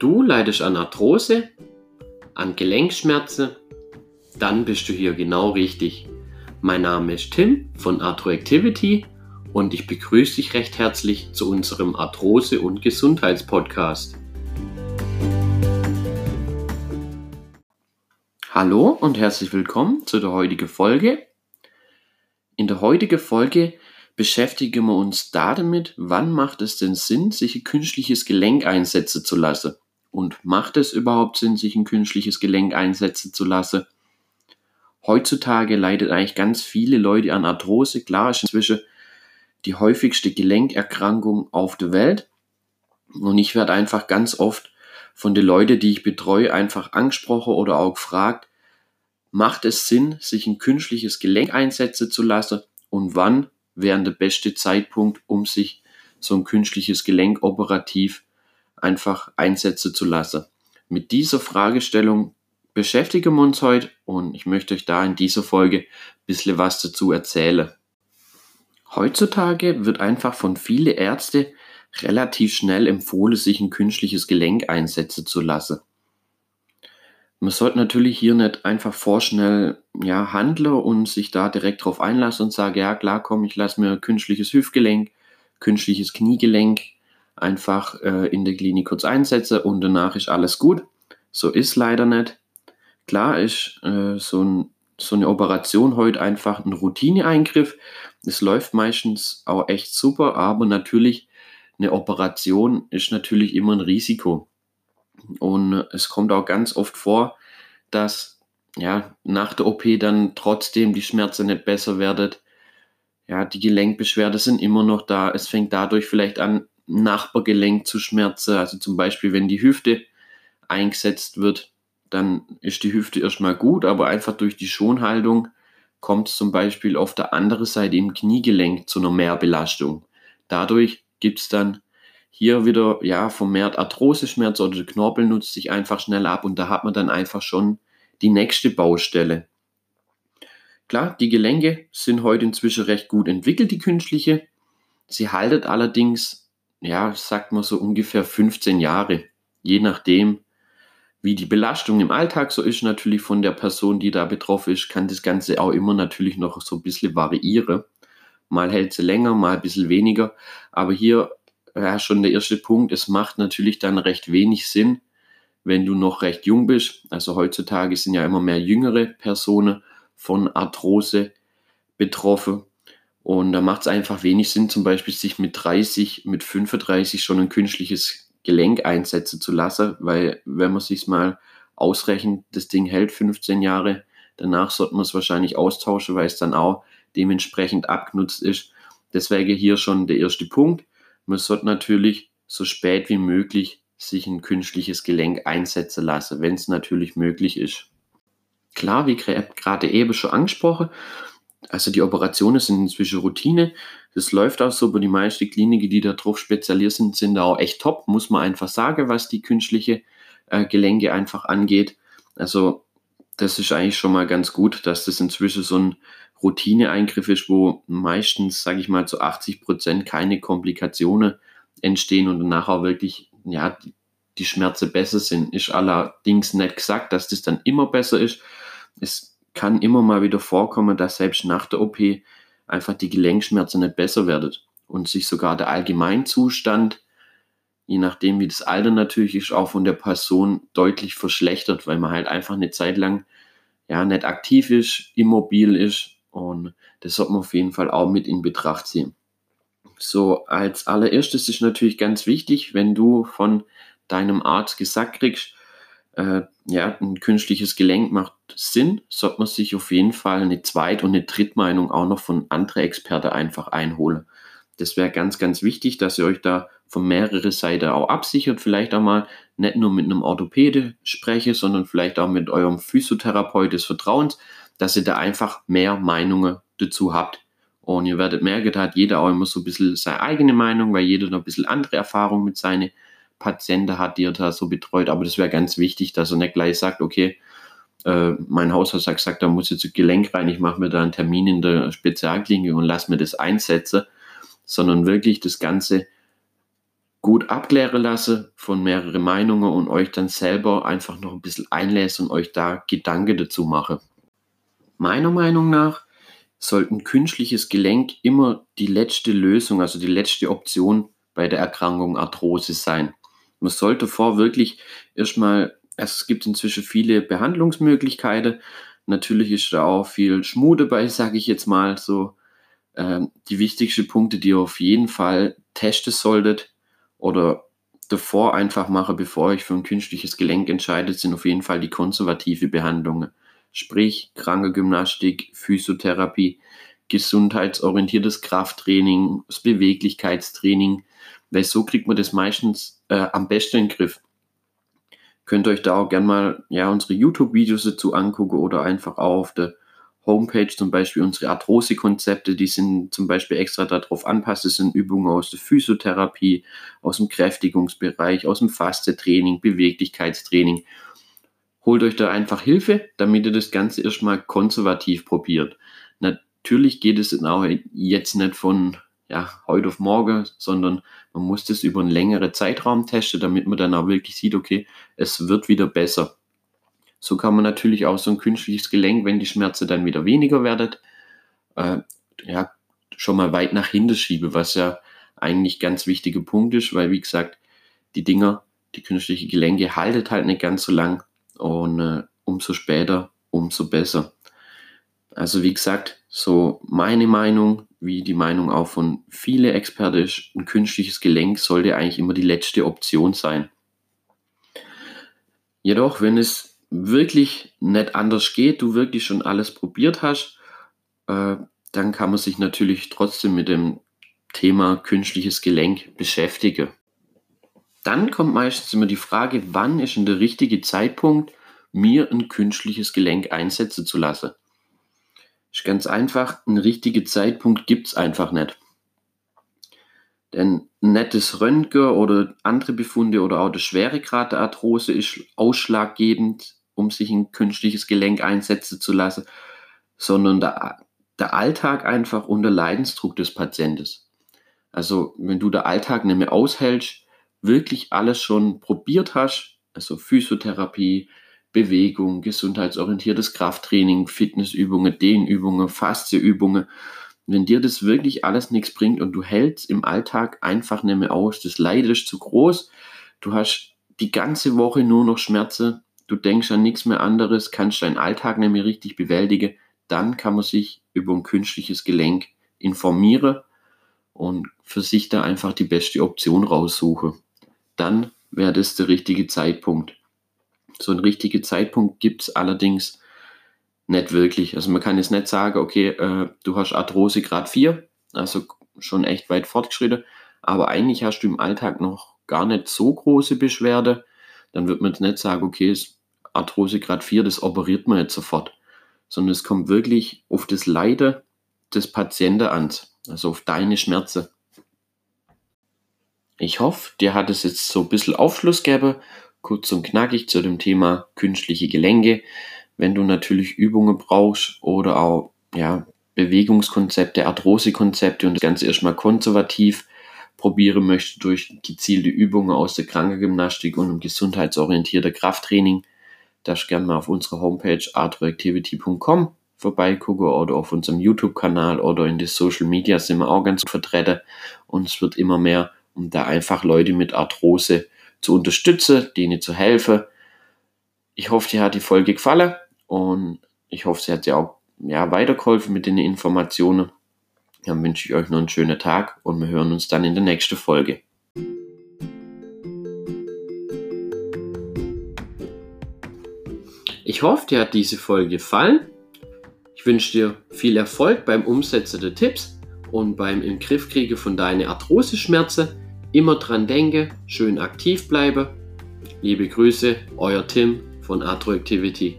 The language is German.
Du leidest an Arthrose, an Gelenkschmerzen, dann bist du hier genau richtig. Mein Name ist Tim von Arthroactivity und ich begrüße dich recht herzlich zu unserem Arthrose- und Gesundheitspodcast. Hallo und herzlich willkommen zu der heutigen Folge. In der heutigen Folge beschäftigen wir uns damit, wann macht es denn Sinn, sich ein künstliches Gelenk einsetzen zu lassen. Und macht es überhaupt Sinn, sich ein künstliches Gelenk einsetzen zu lassen? Heutzutage leidet eigentlich ganz viele Leute an Arthrose. Klar ist inzwischen die häufigste Gelenkerkrankung auf der Welt. Und ich werde einfach ganz oft von den Leuten, die ich betreue, einfach angesprochen oder auch gefragt, macht es Sinn, sich ein künstliches Gelenk einsetzen zu lassen und wann wäre der beste Zeitpunkt, um sich so ein künstliches Gelenk operativ einfach einsetzen zu lassen. Mit dieser Fragestellung beschäftigen wir uns heute und ich möchte euch da in dieser Folge ein bisschen was dazu erzählen. Heutzutage wird einfach von vielen Ärzten relativ schnell empfohlen, sich ein künstliches Gelenk einsetzen zu lassen. Man sollte natürlich hier nicht einfach vorschnell ja, handeln und sich da direkt drauf einlassen und sagen, ja klar, komm, ich lasse mir künstliches Hüftgelenk, künstliches Kniegelenk einfach äh, in der Klinik kurz einsetzen und danach ist alles gut. So ist leider nicht. Klar ist äh, so, ein, so eine Operation heute einfach ein Routineeingriff. Es läuft meistens auch echt super, aber natürlich eine Operation ist natürlich immer ein Risiko. Und es kommt auch ganz oft vor, dass ja, nach der OP dann trotzdem die Schmerzen nicht besser werden. Ja, die Gelenkbeschwerden sind immer noch da. Es fängt dadurch vielleicht an, Nachbargelenk zu schmerzen. Also zum Beispiel, wenn die Hüfte eingesetzt wird, dann ist die Hüfte erstmal gut, aber einfach durch die Schonhaltung kommt es zum Beispiel auf der anderen Seite im Kniegelenk zu einer Mehrbelastung. Dadurch gibt es dann hier wieder ja vermehrt Arthroseschmerz oder der Knorpel nutzt sich einfach schnell ab und da hat man dann einfach schon die nächste Baustelle. Klar, die Gelenke sind heute inzwischen recht gut entwickelt, die künstliche. Sie haltet allerdings, ja, sagt man so ungefähr 15 Jahre, je nachdem, wie die Belastung im Alltag so ist, natürlich von der Person, die da betroffen ist, kann das Ganze auch immer natürlich noch so ein bisschen variieren. Mal hält sie länger, mal ein bisschen weniger. Aber hier ja, schon der erste Punkt, es macht natürlich dann recht wenig Sinn, wenn du noch recht jung bist. Also heutzutage sind ja immer mehr jüngere Personen von Arthrose betroffen. Und da macht es einfach wenig Sinn, zum Beispiel sich mit 30, mit 35 schon ein künstliches Gelenk einsetzen zu lassen, weil wenn man sich mal ausrechnet, das Ding hält 15 Jahre, danach sollte man es wahrscheinlich austauschen, weil es dann auch dementsprechend abgenutzt ist. Deswegen hier schon der erste Punkt. Man sollte natürlich so spät wie möglich sich ein künstliches Gelenk einsetzen lassen, wenn es natürlich möglich ist. Klar, wie gerade eben schon angesprochen, also die Operationen sind inzwischen Routine. Das läuft auch so, aber die meisten Kliniken, die darauf spezialisiert sind, sind da auch echt top, muss man einfach sagen, was die künstliche äh, Gelenke einfach angeht. Also das ist eigentlich schon mal ganz gut, dass das inzwischen so ein Routineeingriff ist, wo meistens, sage ich mal, zu 80 Prozent keine Komplikationen entstehen und danach auch wirklich, ja, die, die Schmerzen besser sind. Ist allerdings nicht gesagt, dass das dann immer besser ist. Es kann immer mal wieder vorkommen, dass selbst nach der OP einfach die Gelenkschmerzen nicht besser werden und sich sogar der Allgemeinzustand, je nachdem wie das Alter natürlich ist, auch von der Person deutlich verschlechtert, weil man halt einfach eine Zeit lang ja nicht aktiv ist, immobil ist und das sollte man auf jeden Fall auch mit in Betracht ziehen. So, als allererstes ist natürlich ganz wichtig, wenn du von deinem Arzt gesagt kriegst, äh, ja, ein künstliches Gelenk macht Sinn, sollte man sich auf jeden Fall eine Zweit- und eine Drittmeinung auch noch von anderen Experten einfach einholen. Das wäre ganz, ganz wichtig, dass ihr euch da von mehreren Seiten auch absichert, vielleicht auch mal nicht nur mit einem Orthopäde spreche, sondern vielleicht auch mit eurem Physiotherapeut des Vertrauens, dass ihr da einfach mehr Meinungen dazu habt. Und ihr werdet merken, da hat jeder auch immer so ein bisschen seine eigene Meinung, weil jeder noch ein bisschen andere Erfahrung mit seinen Patienten hat, die er da so betreut. Aber das wäre ganz wichtig, dass er nicht gleich sagt, okay, äh, mein Hausarzt hat gesagt, da muss jetzt Gelenk rein, ich mache mir da einen Termin in der Spezialklinik und lass mir das einsetzen, sondern wirklich das Ganze gut abklären lasse von mehreren Meinungen und euch dann selber einfach noch ein bisschen einlässt und euch da Gedanken dazu mache. Meiner Meinung nach sollte ein künstliches Gelenk immer die letzte Lösung, also die letzte Option bei der Erkrankung Arthrose sein. Man sollte vor wirklich erstmal, also es gibt inzwischen viele Behandlungsmöglichkeiten. Natürlich ist da auch viel Schmude bei, sage ich jetzt mal so. Ähm, die wichtigsten Punkte, die ihr auf jeden Fall testen solltet oder davor einfach mache, bevor ich für ein künstliches Gelenk entscheidet, sind auf jeden Fall die konservative Behandlungen. Sprich, kranke Gymnastik, Physiotherapie, gesundheitsorientiertes Krafttraining, das Beweglichkeitstraining, weil so kriegt man das meistens äh, am besten in den Griff. Könnt ihr euch da auch gerne mal ja, unsere YouTube-Videos dazu angucken oder einfach auch auf der Homepage zum Beispiel unsere Arthrose-Konzepte, die sind zum Beispiel extra darauf anpasst. Das sind Übungen aus der Physiotherapie, aus dem Kräftigungsbereich, aus dem Faste-Training, Beweglichkeitstraining. Holt euch da einfach Hilfe, damit ihr das Ganze erstmal konservativ probiert. Natürlich geht es auch jetzt nicht von ja, heute auf morgen, sondern man muss das über einen längeren Zeitraum testen, damit man dann auch wirklich sieht, okay, es wird wieder besser. So kann man natürlich auch so ein künstliches Gelenk, wenn die Schmerzen dann wieder weniger werden, äh, ja, schon mal weit nach hinten schieben, was ja eigentlich ganz wichtiger Punkt ist, weil wie gesagt, die Dinger, die künstlichen Gelenke haltet halt nicht ganz so lang und äh, umso später, umso besser. Also wie gesagt, so meine Meinung, wie die Meinung auch von vielen Experten ist, ein künstliches Gelenk sollte eigentlich immer die letzte Option sein. Jedoch, wenn es wirklich nicht anders geht, du wirklich schon alles probiert hast, äh, dann kann man sich natürlich trotzdem mit dem Thema künstliches Gelenk beschäftigen. Dann kommt meistens immer die Frage, wann ist denn der richtige Zeitpunkt, mir ein künstliches Gelenk einsetzen zu lassen. Ist ganz einfach, ein richtiger Zeitpunkt gibt es einfach nicht. Denn nettes Röntgen oder andere Befunde oder auch der Schweregrad der Arthrose ist ausschlaggebend, um sich ein künstliches Gelenk einsetzen zu lassen, sondern der, der Alltag einfach unter Leidensdruck des Patienten. Also wenn du der Alltag nicht mehr aushältst, wirklich alles schon probiert hast, also Physiotherapie, Bewegung, gesundheitsorientiertes Krafttraining, Fitnessübungen, Dehnübungen, Faszieübungen. Wenn dir das wirklich alles nichts bringt und du hältst im Alltag einfach nicht mehr aus, das Leid ist zu groß, du hast die ganze Woche nur noch Schmerzen, du denkst an nichts mehr anderes, kannst deinen Alltag nicht mehr richtig bewältigen, dann kann man sich über ein künstliches Gelenk informieren und für sich da einfach die beste Option raussuchen. Dann wäre das der richtige Zeitpunkt. So einen richtigen Zeitpunkt gibt es allerdings nicht wirklich. Also man kann jetzt nicht sagen, okay, äh, du hast Arthrose Grad 4, also schon echt weit fortgeschritten, aber eigentlich hast du im Alltag noch gar nicht so große Beschwerde. Dann wird man jetzt nicht sagen, okay, Arthrose Grad 4, das operiert man jetzt sofort, sondern es kommt wirklich auf das Leiden des Patienten an, also auf deine Schmerzen. Ich hoffe, dir hat es jetzt so ein bisschen Aufschluss gegeben kurz und knackig zu dem Thema künstliche Gelenke. Wenn du natürlich Übungen brauchst oder auch ja, Bewegungskonzepte, Arthrosekonzepte und das Ganze erstmal konservativ probieren möchtest durch gezielte Übungen aus der Krankengymnastik und einem gesundheitsorientierter Krafttraining, darfst gerne mal auf unserer Homepage arthroactivity.com vorbeigucken oder auf unserem YouTube-Kanal oder in den Social Media sind wir auch ganz gut vertreten und es wird immer mehr, um da einfach Leute mit Arthrose zu unterstützen, denen zu helfen. Ich hoffe, dir hat die Folge gefallen und ich hoffe, sie hat dir auch ja, weitergeholfen mit den Informationen. Dann wünsche ich euch noch einen schönen Tag und wir hören uns dann in der nächsten Folge. Ich hoffe, dir hat diese Folge gefallen. Ich wünsche dir viel Erfolg beim Umsetzen der Tipps und beim im von deinen Arthrose-Schmerzen. Immer dran denke, schön aktiv bleibe. Liebe Grüße, euer Tim von Atro Activity.